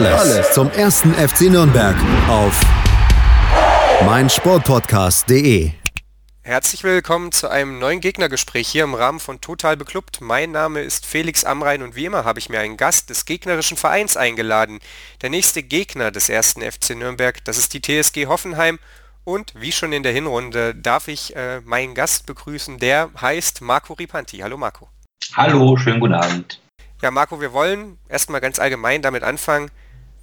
Alles, Alles zum ersten FC Nürnberg auf meinsportpodcast.de. Herzlich willkommen zu einem neuen Gegnergespräch hier im Rahmen von Total Beklubbt. Mein Name ist Felix Amrein und wie immer habe ich mir einen Gast des gegnerischen Vereins eingeladen. Der nächste Gegner des ersten FC Nürnberg, das ist die TSG Hoffenheim und wie schon in der Hinrunde darf ich äh, meinen Gast begrüßen, der heißt Marco Ripanti. Hallo Marco. Hallo, schönen guten Abend. Ja, Marco, wir wollen erstmal ganz allgemein damit anfangen,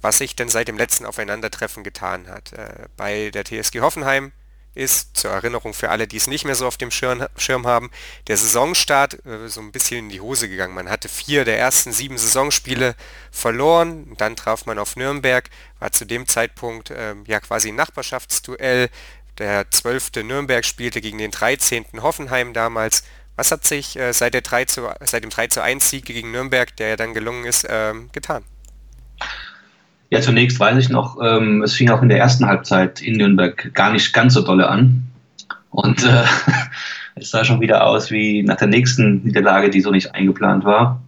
was sich denn seit dem letzten Aufeinandertreffen getan hat. Äh, bei der TSG Hoffenheim ist, zur Erinnerung für alle, die es nicht mehr so auf dem Schirm, Schirm haben, der Saisonstart äh, so ein bisschen in die Hose gegangen. Man hatte vier der ersten sieben Saisonspiele verloren, dann traf man auf Nürnberg, war zu dem Zeitpunkt äh, ja quasi ein Nachbarschaftsduell. Der 12. Nürnberg spielte gegen den 13. Hoffenheim damals. Was hat sich äh, seit, der 3 zu, seit dem 3 zu 1 Sieg gegen Nürnberg, der ja dann gelungen ist, ähm, getan? Ja, zunächst weiß ich noch, ähm, es fing auch in der ersten Halbzeit in Nürnberg gar nicht ganz so dolle an. Und äh, es sah schon wieder aus wie nach der nächsten Niederlage, die so nicht eingeplant war.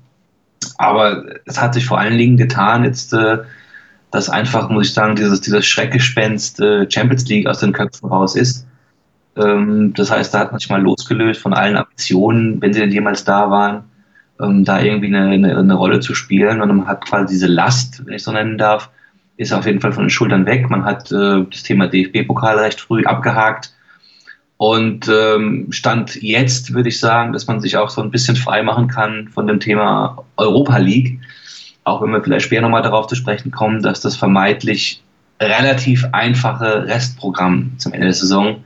Aber es hat sich vor allen Dingen getan, jetzt, äh, dass einfach, muss ich sagen, dieses, dieses Schreckgespenst äh, Champions League aus den Köpfen raus ist. Ähm, das heißt, da hat man sich mal losgelöst von allen Ambitionen, wenn sie denn jemals da waren ähm, da irgendwie eine, eine, eine, Rolle zu spielen. Und man hat quasi diese Last, wenn ich so nennen darf, ist auf jeden Fall von den Schultern weg. Man hat äh, das Thema DFB-Pokal recht früh abgehakt. Und ähm, Stand jetzt würde ich sagen, dass man sich auch so ein bisschen frei machen kann von dem Thema Europa League. Auch wenn wir vielleicht später nochmal darauf zu sprechen kommen, dass das vermeintlich relativ einfache Restprogramm zum Ende der Saison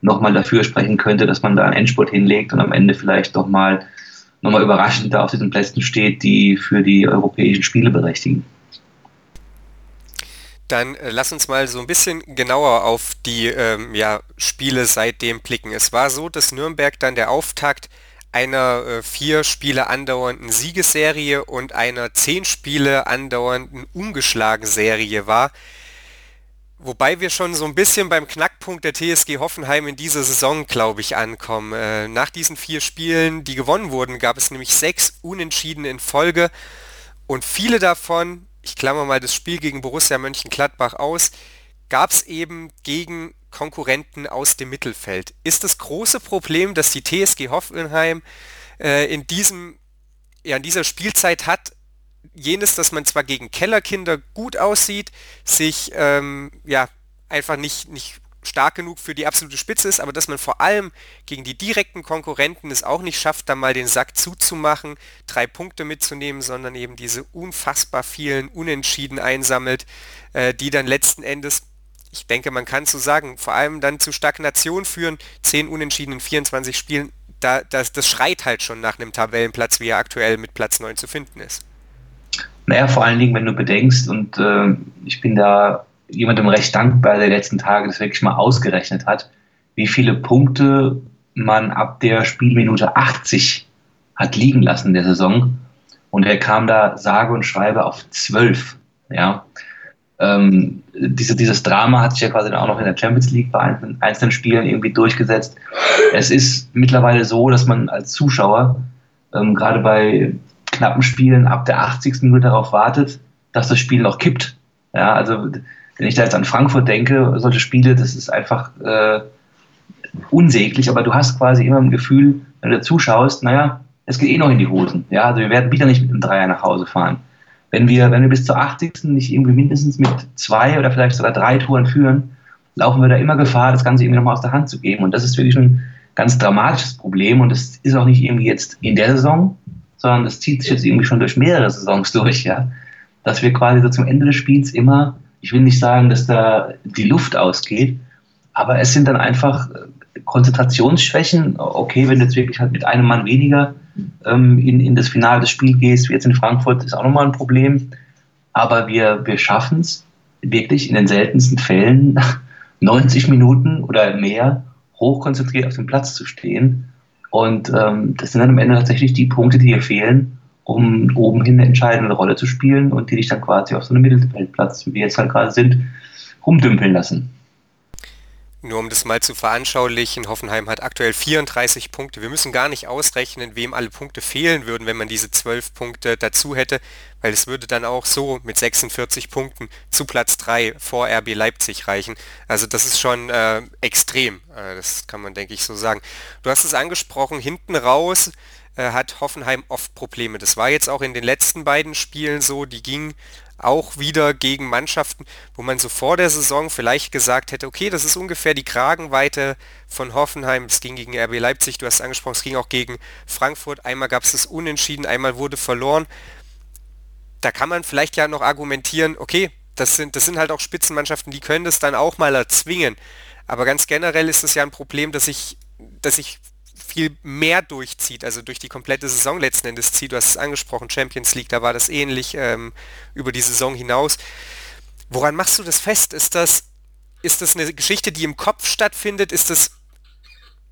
nochmal dafür sprechen könnte, dass man da einen Endspurt hinlegt und am Ende vielleicht nochmal nochmal überraschend da auf diesen Plätzen steht, die für die europäischen Spiele berechtigen. Dann äh, lass uns mal so ein bisschen genauer auf die ähm, ja, Spiele seitdem blicken. Es war so, dass Nürnberg dann der Auftakt einer äh, vier Spiele andauernden Siegesserie und einer zehn Spiele andauernden ungeschlagen Serie war. Wobei wir schon so ein bisschen beim Knackpunkt der TSG Hoffenheim in dieser Saison, glaube ich, ankommen. Äh, nach diesen vier Spielen, die gewonnen wurden, gab es nämlich sechs Unentschieden in Folge und viele davon, ich klammer mal das Spiel gegen Borussia Mönchengladbach aus, gab es eben gegen Konkurrenten aus dem Mittelfeld. Ist das große Problem, dass die TSG Hoffenheim äh, in diesem ja, in dieser Spielzeit hat, jenes, dass man zwar gegen Kellerkinder gut aussieht, sich ähm, ja einfach nicht, nicht stark genug für die absolute Spitze ist, aber dass man vor allem gegen die direkten Konkurrenten es auch nicht schafft, da mal den Sack zuzumachen, drei Punkte mitzunehmen, sondern eben diese unfassbar vielen Unentschieden einsammelt, äh, die dann letzten Endes, ich denke, man kann so sagen, vor allem dann zu Stagnation führen, zehn Unentschieden in 24 Spielen, da, das, das schreit halt schon nach einem Tabellenplatz, wie er aktuell mit Platz 9 zu finden ist. Naja, vor allen Dingen, wenn du bedenkst, und äh, ich bin da jemandem recht dankbar, der letzten Tage das wirklich mal ausgerechnet hat, wie viele Punkte man ab der Spielminute 80 hat liegen lassen in der Saison. Und er kam da sage und schreibe auf 12. Ja. Ähm, diese, dieses Drama hat sich ja quasi auch noch in der Champions League bei einzelnen, einzelnen Spielen irgendwie durchgesetzt. Es ist mittlerweile so, dass man als Zuschauer, ähm, gerade bei knappen Spielen ab der 80. Minute darauf wartet, dass das Spiel noch kippt. Ja, also wenn ich da jetzt an Frankfurt denke, solche Spiele, das ist einfach äh, unsäglich, aber du hast quasi immer ein Gefühl, wenn du zuschaust, naja, es geht eh noch in die Hosen. Ja, also wir werden wieder nicht mit einem Dreier nach Hause fahren. Wenn wir, wenn wir bis zur 80. nicht irgendwie mindestens mit zwei oder vielleicht sogar drei Touren führen, laufen wir da immer Gefahr, das Ganze irgendwie nochmal aus der Hand zu geben. Und das ist wirklich ein ganz dramatisches Problem und das ist auch nicht irgendwie jetzt in der Saison, sondern das zieht sich jetzt irgendwie schon durch mehrere Saisons durch, ja. Dass wir quasi so zum Ende des Spiels immer, ich will nicht sagen, dass da die Luft ausgeht, aber es sind dann einfach äh, Konzentrationsschwächen. Okay, wenn du jetzt wirklich halt mit einem Mann weniger ähm, in, in das Finale des Spiels gehst, wie jetzt in Frankfurt, ist auch nochmal ein Problem. Aber wir, wir schaffen es, wirklich in den seltensten Fällen 90 Minuten oder mehr hochkonzentriert auf dem Platz zu stehen. Und ähm, das sind dann am Ende tatsächlich die Punkte, die dir fehlen, um oben hin eine entscheidende Rolle zu spielen und die dich dann quasi auf so einem Mittelfeldplatz, wie wir jetzt halt gerade sind, rumdümpeln lassen. Nur um das mal zu veranschaulichen, Hoffenheim hat aktuell 34 Punkte. Wir müssen gar nicht ausrechnen, wem alle Punkte fehlen würden, wenn man diese 12 Punkte dazu hätte, weil es würde dann auch so mit 46 Punkten zu Platz 3 vor RB Leipzig reichen. Also das ist schon äh, extrem, äh, das kann man denke ich so sagen. Du hast es angesprochen, hinten raus äh, hat Hoffenheim oft Probleme. Das war jetzt auch in den letzten beiden Spielen so, die gingen auch wieder gegen Mannschaften, wo man so vor der Saison vielleicht gesagt hätte, okay, das ist ungefähr die Kragenweite von Hoffenheim. Es ging gegen RB Leipzig, du hast angesprochen, es ging auch gegen Frankfurt. Einmal gab es das Unentschieden, einmal wurde verloren. Da kann man vielleicht ja noch argumentieren, okay, das sind, das sind halt auch Spitzenmannschaften, die können das dann auch mal erzwingen. Aber ganz generell ist es ja ein Problem, dass ich, dass ich viel mehr durchzieht, also durch die komplette Saison letzten Endes zieht. Du hast es angesprochen, Champions League, da war das ähnlich ähm, über die Saison hinaus. Woran machst du das fest? Ist das, ist das eine Geschichte, die im Kopf stattfindet? Ist das,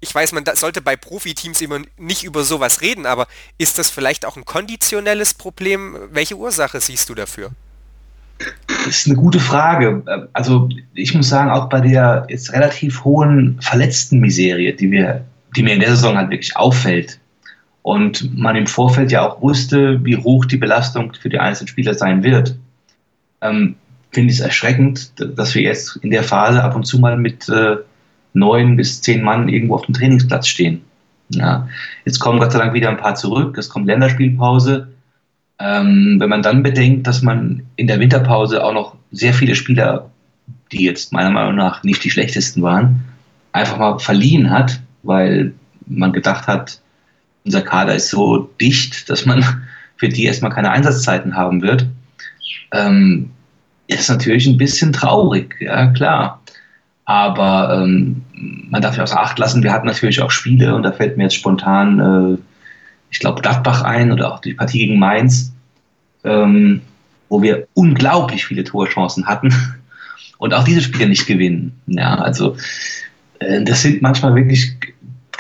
ich weiß, man sollte bei Profiteams immer nicht über sowas reden, aber ist das vielleicht auch ein konditionelles Problem? Welche Ursache siehst du dafür? Das ist eine gute Frage. Also ich muss sagen, auch bei der jetzt relativ hohen Verletzten-Miserie, die wir die mir in der Saison halt wirklich auffällt. Und man im Vorfeld ja auch wusste, wie hoch die Belastung für die einzelnen Spieler sein wird. Ähm, Finde ich es erschreckend, dass wir jetzt in der Phase ab und zu mal mit äh, neun bis zehn Mann irgendwo auf dem Trainingsplatz stehen. Ja. Jetzt kommen Gott sei Dank wieder ein paar zurück, es kommt Länderspielpause. Ähm, wenn man dann bedenkt, dass man in der Winterpause auch noch sehr viele Spieler, die jetzt meiner Meinung nach nicht die schlechtesten waren, einfach mal verliehen hat, weil man gedacht hat, unser Kader ist so dicht, dass man für die erstmal keine Einsatzzeiten haben wird. Ähm, ist natürlich ein bisschen traurig, ja klar. Aber ähm, man darf ja außer Acht lassen, wir hatten natürlich auch Spiele und da fällt mir jetzt spontan, äh, ich glaube, Gladbach ein oder auch die Partie gegen Mainz, ähm, wo wir unglaublich viele Torchancen hatten und auch diese Spiele nicht gewinnen. Ja, also äh, das sind manchmal wirklich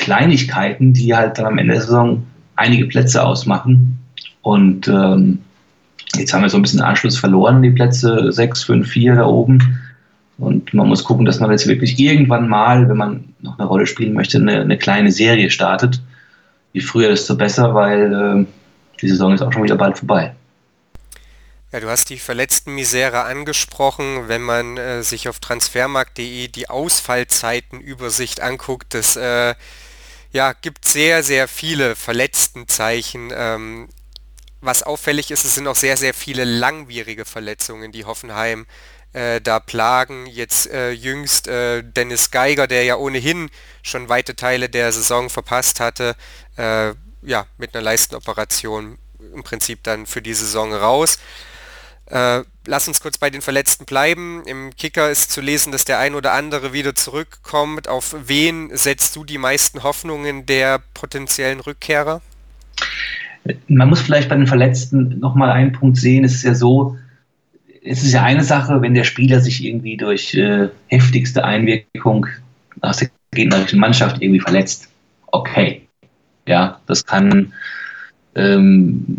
Kleinigkeiten, die halt dann am Ende der Saison einige Plätze ausmachen. Und ähm, jetzt haben wir so ein bisschen Anschluss verloren, die Plätze 6, 5, 4 da oben. Und man muss gucken, dass man jetzt wirklich irgendwann mal, wenn man noch eine Rolle spielen möchte, eine, eine kleine Serie startet. Je früher, desto besser, weil äh, die Saison ist auch schon wieder bald vorbei. Ja, du hast die verletzten Misere angesprochen. Wenn man äh, sich auf transfermarkt.de die Ausfallzeitenübersicht anguckt, das äh, ja, gibt sehr, sehr viele Verletztenzeichen. Ähm, was auffällig ist, es sind auch sehr, sehr viele langwierige Verletzungen, die Hoffenheim äh, da plagen. Jetzt äh, jüngst äh, Dennis Geiger, der ja ohnehin schon weite Teile der Saison verpasst hatte, äh, ja, mit einer Leistenoperation im Prinzip dann für die Saison raus. Äh, lass uns kurz bei den Verletzten bleiben. Im Kicker ist zu lesen, dass der ein oder andere wieder zurückkommt. Auf wen setzt du die meisten Hoffnungen der potenziellen Rückkehrer? Man muss vielleicht bei den Verletzten nochmal einen Punkt sehen. Es ist ja so, es ist ja eine Sache, wenn der Spieler sich irgendwie durch äh, heftigste Einwirkung aus der gegnerischen Mannschaft irgendwie verletzt. Okay. Ja, das kann ähm,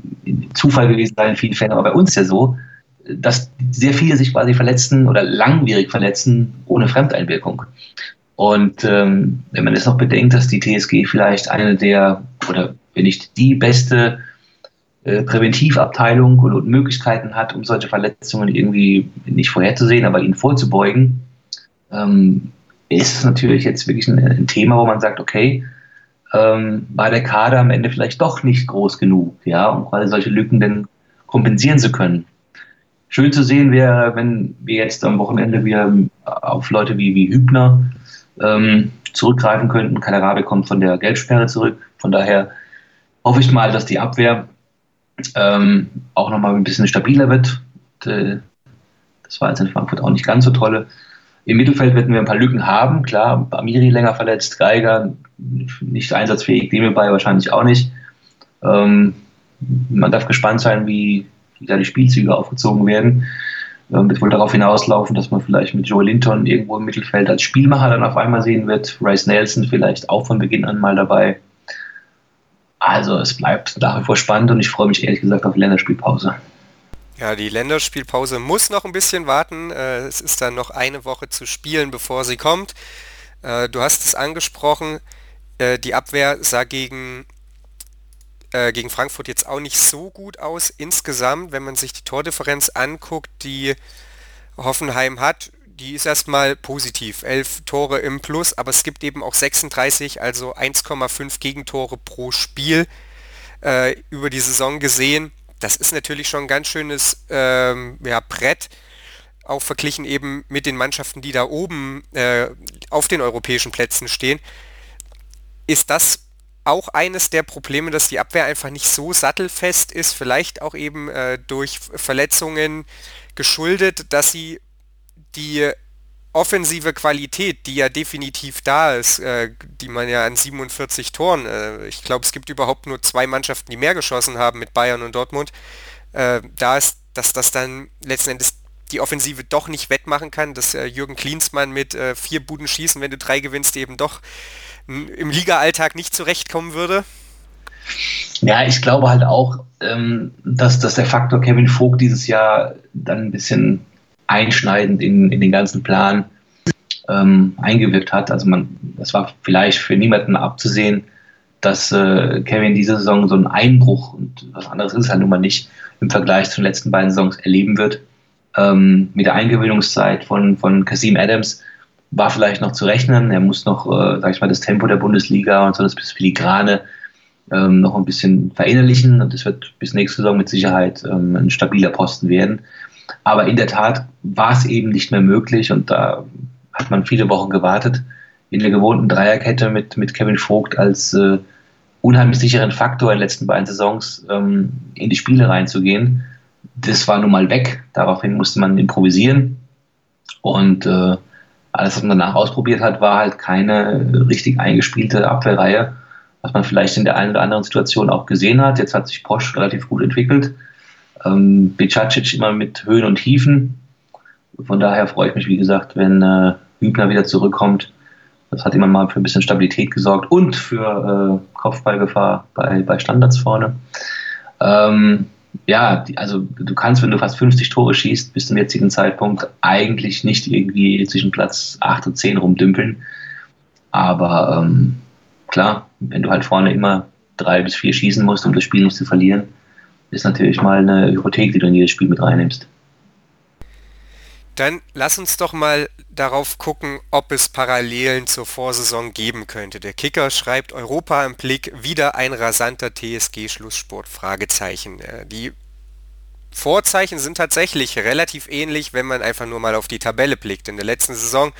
Zufall gewesen sein in vielen Fällen, aber bei uns ja so, dass sehr viele sich quasi verletzen oder langwierig verletzen ohne Fremdeinwirkung. Und ähm, wenn man jetzt noch bedenkt, dass die TSG vielleicht eine der, oder wenn nicht die beste äh, Präventivabteilung und, Möglichkeiten hat, um solche Verletzungen irgendwie nicht vorherzusehen, aber ihnen vorzubeugen, ähm, ist es natürlich jetzt wirklich ein, ein, Thema, wo man sagt, okay, ähm, war der Kader am Ende vielleicht doch nicht groß genug, ja, um quasi solche Lücken denn kompensieren zu können schön zu sehen wäre, wenn wir jetzt am Wochenende wieder auf Leute wie, wie Hübner ähm, zurückgreifen könnten. Kalarabe kommt von der Gelbsperre zurück. Von daher hoffe ich mal, dass die Abwehr ähm, auch nochmal ein bisschen stabiler wird. Das war jetzt in Frankfurt auch nicht ganz so tolle. Im Mittelfeld werden wir ein paar Lücken haben. Klar, Amiri länger verletzt, Geiger nicht einsatzfähig, bei wahrscheinlich auch nicht. Ähm, man darf gespannt sein, wie, wie da die Spielzüge aufgezogen werden. Ähm, es wohl darauf hinauslaufen, dass man vielleicht mit Joe Linton irgendwo im Mittelfeld als Spielmacher dann auf einmal sehen wird. Rice Nelson vielleicht auch von Beginn an mal dabei. Also es bleibt nach wie vor spannend und ich freue mich ehrlich gesagt auf die Länderspielpause. Ja, die Länderspielpause muss noch ein bisschen warten. Äh, es ist dann noch eine Woche zu spielen, bevor sie kommt. Äh, du hast es angesprochen, äh, die Abwehr sah gegen äh, gegen Frankfurt jetzt auch nicht so gut aus insgesamt, wenn man sich die Tordifferenz anguckt, die Hoffenheim hat. Die ist erstmal positiv, 11 Tore im Plus, aber es gibt eben auch 36, also 1,5 Gegentore pro Spiel äh, über die Saison gesehen. Das ist natürlich schon ein ganz schönes ähm, ja, Brett, auch verglichen eben mit den Mannschaften, die da oben äh, auf den europäischen Plätzen stehen. Ist das auch eines der Probleme, dass die Abwehr einfach nicht so sattelfest ist, vielleicht auch eben äh, durch Verletzungen geschuldet, dass sie die offensive Qualität, die ja definitiv da ist, äh, die man ja an 47 Toren, äh, ich glaube, es gibt überhaupt nur zwei Mannschaften, die mehr geschossen haben mit Bayern und Dortmund, äh, da ist, dass das dann letzten Endes die Offensive doch nicht wettmachen kann, dass äh, Jürgen Klinsmann mit äh, vier Buden schießen, wenn du drei gewinnst, eben doch im Liga-Alltag nicht zurechtkommen würde? Ja, ich glaube halt auch, ähm, dass, dass der Faktor Kevin Vogt dieses Jahr dann ein bisschen einschneidend in, in den ganzen Plan ähm, eingewirkt hat. Also man, das war vielleicht für niemanden abzusehen, dass äh, Kevin diese Saison so einen Einbruch und was anderes ist es halt nun mal nicht im Vergleich zu den letzten beiden Saisons erleben wird. Ähm, mit der Eingewöhnungszeit von, von Kasim Adams war vielleicht noch zu rechnen. Er muss noch, äh, sag ich mal, das Tempo der Bundesliga und so das Filigrane ähm, noch ein bisschen verinnerlichen und es wird bis nächste Saison mit Sicherheit ähm, ein stabiler Posten werden. Aber in der Tat war es eben nicht mehr möglich und da hat man viele Wochen gewartet, in der gewohnten Dreierkette mit, mit Kevin Vogt als äh, unheimlich sicheren Faktor in den letzten beiden Saisons ähm, in die Spiele reinzugehen. Das war nun mal weg. Daraufhin musste man improvisieren. Und äh, alles, was man danach ausprobiert hat, war halt keine richtig eingespielte Abwehrreihe, was man vielleicht in der einen oder anderen Situation auch gesehen hat. Jetzt hat sich Posch relativ gut entwickelt. Ähm, Bicacic immer mit Höhen und Tiefen. Von daher freue ich mich, wie gesagt, wenn äh, Hübner wieder zurückkommt. Das hat immer mal für ein bisschen Stabilität gesorgt und für äh, Kopfballgefahr bei, bei Standards vorne. Ähm, ja, die, also du kannst, wenn du fast 50 Tore schießt, bis zum jetzigen Zeitpunkt eigentlich nicht irgendwie zwischen Platz 8 und 10 rumdümpeln. Aber ähm, klar, wenn du halt vorne immer drei bis vier schießen musst, um das Spiel nicht zu verlieren, ist natürlich mal eine Hypothek, die du in jedes Spiel mit reinnimmst. Dann lass uns doch mal darauf gucken, ob es Parallelen zur Vorsaison geben könnte. Der Kicker schreibt Europa im Blick, wieder ein rasanter TSG-Schlusssport? Fragezeichen. Äh, die Vorzeichen sind tatsächlich relativ ähnlich, wenn man einfach nur mal auf die Tabelle blickt. In der letzten Saison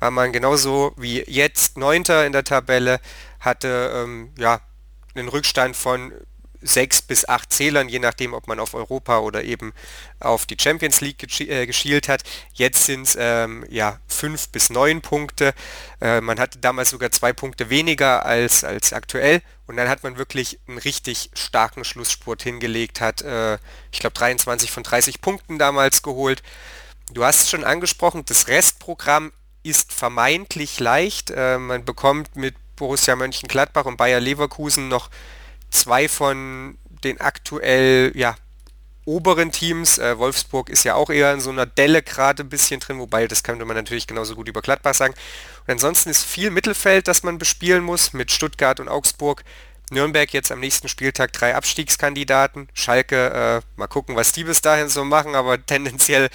war man genauso wie jetzt Neunter in der Tabelle, hatte ähm, ja einen Rückstand von sechs bis acht Zählern, je nachdem, ob man auf Europa oder eben auf die Champions League äh, geschielt hat. Jetzt sind es ähm, ja fünf bis neun Punkte. Äh, man hatte damals sogar zwei Punkte weniger als, als aktuell und dann hat man wirklich einen richtig starken Schlussspurt hingelegt, hat äh, ich glaube 23 von 30 Punkten damals geholt. Du hast es schon angesprochen, das Restprogramm ist vermeintlich leicht. Äh, man bekommt mit Borussia Mönchengladbach und Bayer Leverkusen noch zwei von den aktuell ja, oberen Teams. Äh, Wolfsburg ist ja auch eher in so einer Delle gerade ein bisschen drin, wobei das könnte man natürlich genauso gut über Gladbach sagen. Und ansonsten ist viel Mittelfeld, das man bespielen muss mit Stuttgart und Augsburg. Nürnberg jetzt am nächsten Spieltag drei Abstiegskandidaten. Schalke, äh, mal gucken, was die bis dahin so machen, aber tendenziell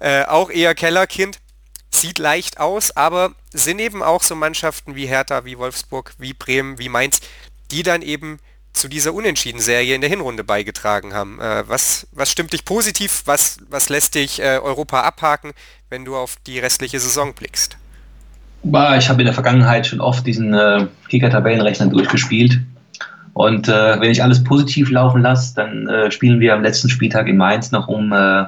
äh, auch eher Kellerkind. Sieht leicht aus, aber sind eben auch so Mannschaften wie Hertha, wie Wolfsburg, wie Bremen, wie Mainz, die dann eben zu dieser Unentschieden-Serie in der Hinrunde beigetragen haben. Äh, was, was stimmt dich positiv? Was, was lässt dich äh, Europa abhaken, wenn du auf die restliche Saison blickst? Ich habe in der Vergangenheit schon oft diesen äh, Kicker-Tabellenrechner durchgespielt. Und äh, wenn ich alles positiv laufen lasse, dann äh, spielen wir am letzten Spieltag in Mainz noch um äh,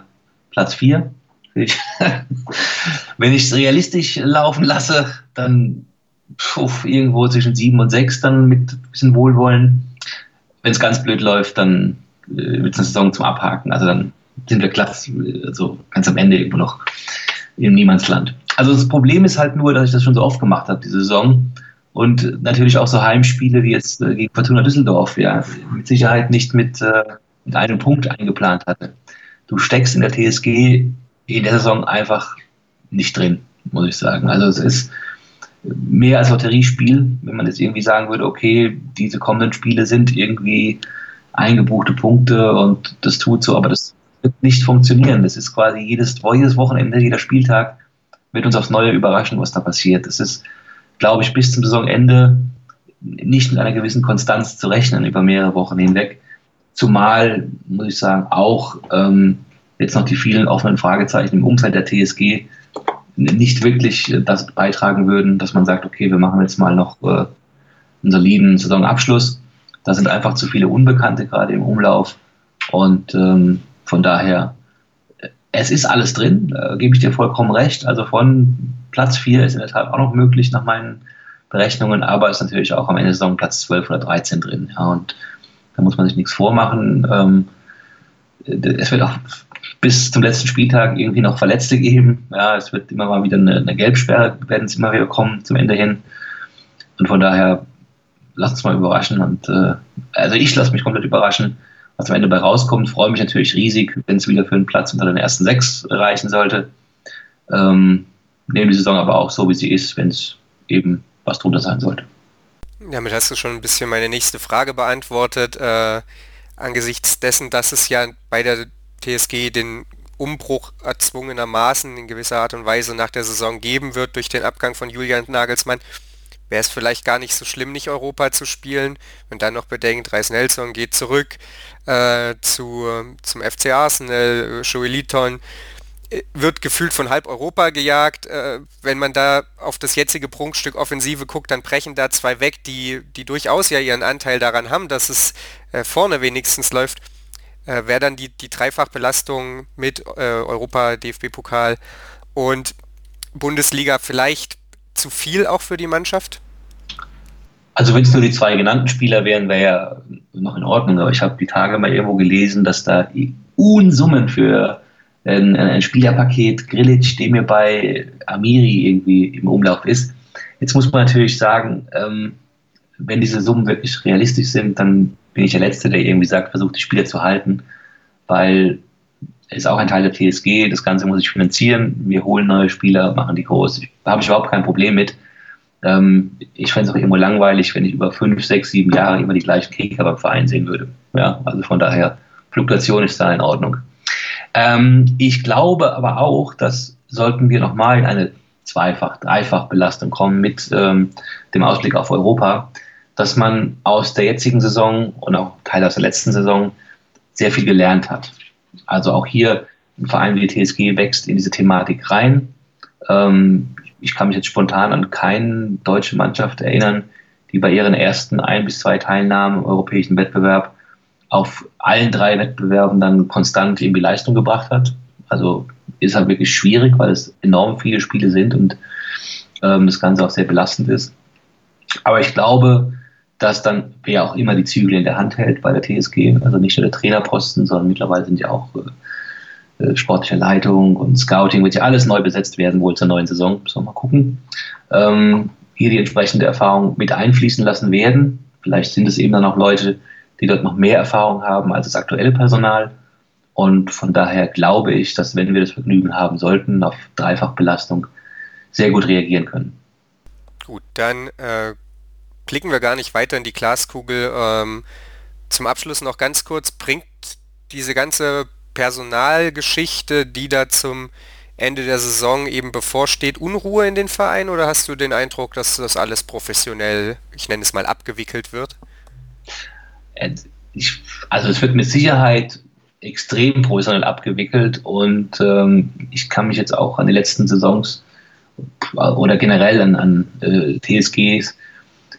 Platz 4. wenn ich es realistisch laufen lasse, dann pf, irgendwo zwischen 7 und 6 dann mit ein bisschen Wohlwollen wenn es ganz blöd läuft, dann äh, wird es eine Saison zum Abhaken. Also dann sind wir glatt, also ganz am Ende irgendwo noch im Niemandsland. Also das Problem ist halt nur, dass ich das schon so oft gemacht habe, diese Saison. Und natürlich auch so Heimspiele wie jetzt äh, gegen Fortuna Düsseldorf, ja, mit Sicherheit nicht mit, äh, mit einem Punkt eingeplant hatte. Du steckst in der TSG in der Saison einfach nicht drin, muss ich sagen. Also es ist mehr als Lotteriespiel, wenn man jetzt irgendwie sagen würde, okay, diese kommenden Spiele sind irgendwie eingebuchte Punkte und das tut so, aber das wird nicht funktionieren. Das ist quasi jedes, jedes Wochenende, jeder Spieltag wird uns aufs Neue überraschen, was da passiert. Das ist, glaube ich, bis zum Saisonende nicht mit einer gewissen Konstanz zu rechnen über mehrere Wochen hinweg. Zumal, muss ich sagen, auch ähm, jetzt noch die vielen offenen Fragezeichen im Umfeld der TSG nicht wirklich das beitragen würden, dass man sagt, okay, wir machen jetzt mal noch äh, einen soliden Saisonabschluss. Da sind einfach zu viele Unbekannte gerade im Umlauf. Und ähm, von daher, es ist alles drin, da gebe ich dir vollkommen recht. Also von Platz 4 ist in der Tat auch noch möglich nach meinen Berechnungen, aber ist natürlich auch am Ende der Saison Platz 12 oder 13 drin. Ja, und da muss man sich nichts vormachen. Ähm, es wird auch bis zum letzten Spieltag irgendwie noch Verletzte geben. Ja, es wird immer mal wieder eine, eine Gelbsperre, werden es immer wieder kommen zum Ende hin. Und von daher, lasst uns mal überraschen. Und äh, also ich lasse mich komplett überraschen, was am Ende bei rauskommt. Freue mich natürlich riesig, wenn es wieder für einen Platz unter den ersten sechs reichen sollte. Ähm, nehme die Saison aber auch so, wie sie ist, wenn es eben was drunter sein sollte. Damit hast du schon ein bisschen meine nächste Frage beantwortet. Äh, angesichts dessen, dass es ja bei der TSG den Umbruch erzwungenermaßen in gewisser Art und Weise nach der Saison geben wird durch den Abgang von Julian Nagelsmann, wäre es vielleicht gar nicht so schlimm, nicht Europa zu spielen. Wenn dann noch bedenkt, Reis Nelson geht zurück äh, zu, zum FC Arsenal, Joey Liton äh, wird gefühlt von halb Europa gejagt. Äh, wenn man da auf das jetzige Prunkstück Offensive guckt, dann brechen da zwei weg, die, die durchaus ja ihren Anteil daran haben, dass es äh, vorne wenigstens läuft äh, wäre dann die, die Dreifachbelastung mit Europa, DFB-Pokal und Bundesliga vielleicht zu viel auch für die Mannschaft? Also wenn es nur die zwei genannten Spieler wären, wäre ja noch in Ordnung. Aber ich habe die Tage mal irgendwo gelesen, dass da Unsummen für ein, ein Spielerpaket Grilic, dem mir bei Amiri irgendwie im Umlauf ist. Jetzt muss man natürlich sagen, ähm, wenn diese Summen wirklich realistisch sind, dann bin ich der Letzte, der irgendwie sagt, versucht die Spieler zu halten, weil ist auch ein Teil der TSG, das Ganze muss ich finanzieren, wir holen neue Spieler, machen die groß. Da habe ich überhaupt kein Problem mit. Ähm, ich fände es auch irgendwo langweilig, wenn ich über fünf, sechs, sieben Jahre immer die gleichen Kicker beim Verein sehen würde. Ja, also von daher, Fluktuation ist da in Ordnung. Ähm, ich glaube aber auch, dass sollten wir nochmal in eine Zweifach-, Dreifach-Belastung kommen mit ähm, dem Ausblick auf Europa, dass man aus der jetzigen Saison und auch Teil aus der letzten Saison sehr viel gelernt hat. Also auch hier ein Verein wie die TSG wächst in diese Thematik rein. Ähm, ich kann mich jetzt spontan an keine deutsche Mannschaft erinnern, die bei ihren ersten ein bis zwei Teilnahmen im europäischen Wettbewerb auf allen drei Wettbewerben dann konstant irgendwie Leistung gebracht hat. Also ist halt wirklich schwierig, weil es enorm viele Spiele sind und ähm, das Ganze auch sehr belastend ist. Aber ich glaube, dass dann wer auch immer die Zügel in der Hand hält bei der TSG, also nicht nur der Trainerposten, sondern mittlerweile sind ja auch äh, äh, sportliche Leitung und Scouting, wird ja alles neu besetzt werden, wohl zur neuen Saison, müssen wir mal gucken. Ähm, hier die entsprechende Erfahrung mit einfließen lassen werden. Vielleicht sind es eben dann auch Leute, die dort noch mehr Erfahrung haben als das aktuelle Personal. Und von daher glaube ich, dass wenn wir das Vergnügen haben sollten, auf Dreifachbelastung sehr gut reagieren können. Gut, dann äh, blicken wir gar nicht weiter in die Glaskugel. Ähm, zum Abschluss noch ganz kurz, bringt diese ganze Personalgeschichte, die da zum Ende der Saison eben bevorsteht, Unruhe in den Verein oder hast du den Eindruck, dass das alles professionell, ich nenne es mal, abgewickelt wird? Äh, ich, also es wird mit Sicherheit extrem professionell abgewickelt und ähm, ich kann mich jetzt auch an die letzten Saisons oder generell an, an äh, TSGs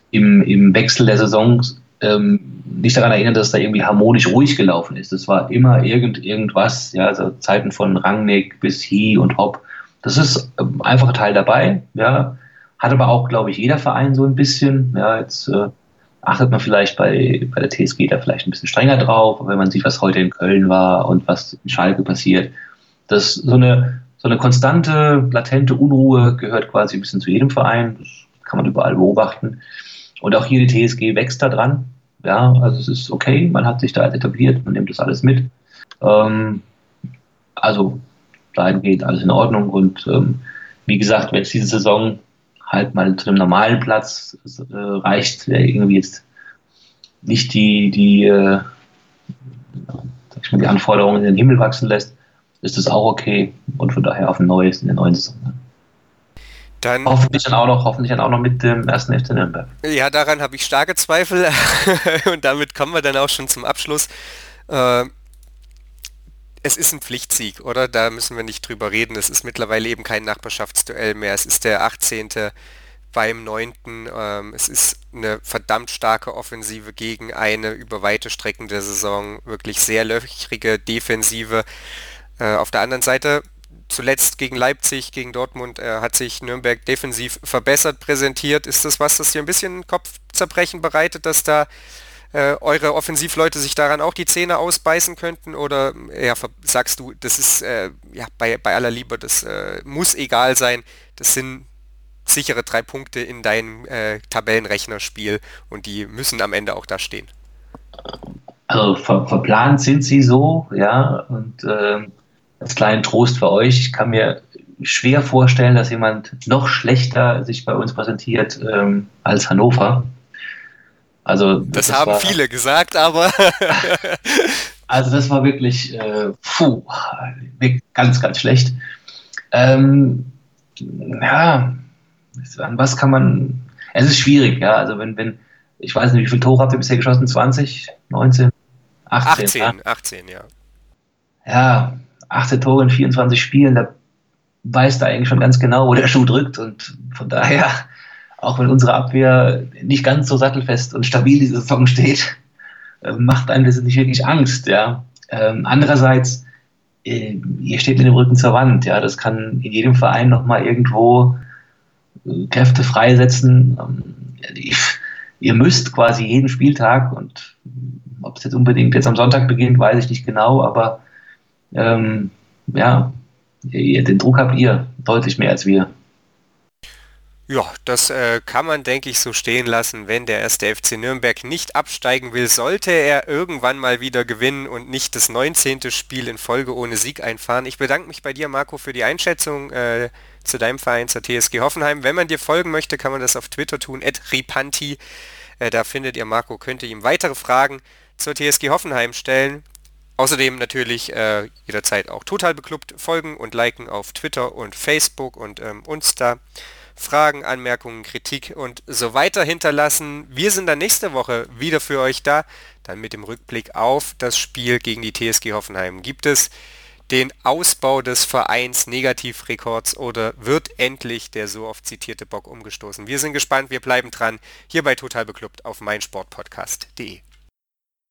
im, im Wechsel der Saisons ähm, nicht daran erinnern, dass da irgendwie harmonisch ruhig gelaufen ist. Es war immer irgend, irgendwas, ja, also Zeiten von Rangnick bis He und Hopp. Das ist ähm, einfach Teil dabei, ja. Hat aber auch, glaube ich, jeder Verein so ein bisschen. Ja, jetzt äh, achtet man vielleicht bei, bei der TSG da vielleicht ein bisschen strenger drauf, wenn man sieht, was heute in Köln war und was in Schalke passiert. Das so eine, so eine konstante, latente Unruhe gehört quasi ein bisschen zu jedem Verein. Das kann man überall beobachten. Und auch hier die TSG wächst da dran. Ja, also es ist okay, man hat sich da etabliert, man nimmt das alles mit. Ähm, also dahingehend alles in Ordnung. Und ähm, wie gesagt, wenn es diese Saison halt mal zu einem normalen Platz äh, reicht, der irgendwie jetzt nicht die, die, äh, sag ich mal, die Anforderungen in den Himmel wachsen lässt, ist das auch okay und von daher auf ein neues in der neuen Saison. Dann, hoffentlich dann auch noch, hoffentlich dann auch noch mit dem ersten FC Nürnberg. Ja, daran habe ich starke Zweifel und damit kommen wir dann auch schon zum Abschluss. Äh, es ist ein Pflichtsieg, oder? Da müssen wir nicht drüber reden. Es ist mittlerweile eben kein Nachbarschaftsduell mehr. Es ist der 18. beim 9. Ähm, es ist eine verdammt starke Offensive gegen eine über weite Strecken der Saison wirklich sehr löchrige Defensive. Äh, auf der anderen Seite, zuletzt gegen Leipzig, gegen Dortmund, äh, hat sich Nürnberg defensiv verbessert präsentiert. Ist das was, das hier ein bisschen Kopfzerbrechen bereitet, dass da äh, eure Offensivleute sich daran auch die Zähne ausbeißen könnten? Oder ja, sagst du, das ist äh, ja, bei, bei aller Liebe, das äh, muss egal sein. Das sind sichere drei Punkte in deinem äh, Tabellenrechnerspiel und die müssen am Ende auch da stehen. Also ver verplant sind sie so, ja, und äh, als kleinen Trost für euch, ich kann mir schwer vorstellen, dass jemand noch schlechter sich bei uns präsentiert ähm, als Hannover. Also das, das haben war, viele gesagt, aber also das war wirklich äh, puh, ganz ganz schlecht. Ähm, ja, an was kann man? Es ist schwierig, ja. Also wenn wenn ich weiß nicht, wie viele Tore habt ihr bisher geschossen? 20, 19, 18? 18, ja, 18, ja. Ja, 18 Tore in 24 Spielen, da weiß da eigentlich schon ganz genau, wo der Schuh drückt und von daher auch wenn unsere Abwehr nicht ganz so sattelfest und stabil diese Saison steht, äh, macht einem das nicht wirklich Angst. Ja. Ähm, andererseits, äh, ihr steht mit dem Rücken zur Wand. Ja. Das kann in jedem Verein nochmal irgendwo äh, Kräfte freisetzen. Ähm, ihr müsst quasi jeden Spieltag und ob es jetzt unbedingt jetzt am Sonntag beginnt, weiß ich nicht genau, aber ähm, ja, den Druck habt ihr deutlich mehr als wir. Ja, das äh, kann man, denke ich, so stehen lassen, wenn der erste FC Nürnberg nicht absteigen will, sollte er irgendwann mal wieder gewinnen und nicht das 19. Spiel in Folge ohne Sieg einfahren. Ich bedanke mich bei dir, Marco, für die Einschätzung äh, zu deinem Verein, zur TSG Hoffenheim. Wenn man dir folgen möchte, kann man das auf Twitter tun, ripanti. Äh, da findet ihr Marco, könnt ihr ihm weitere Fragen zur TSG Hoffenheim stellen. Außerdem natürlich äh, jederzeit auch total beklubbt folgen und liken auf Twitter und Facebook und ähm, uns da. Fragen, Anmerkungen, Kritik und so weiter hinterlassen. Wir sind dann nächste Woche wieder für euch da, dann mit dem Rückblick auf das Spiel gegen die TSG Hoffenheim. Gibt es den Ausbau des Vereins Negativrekords oder wird endlich der so oft zitierte Bock umgestoßen? Wir sind gespannt, wir bleiben dran, hier bei Total Beklubbt auf meinsportpodcast.de.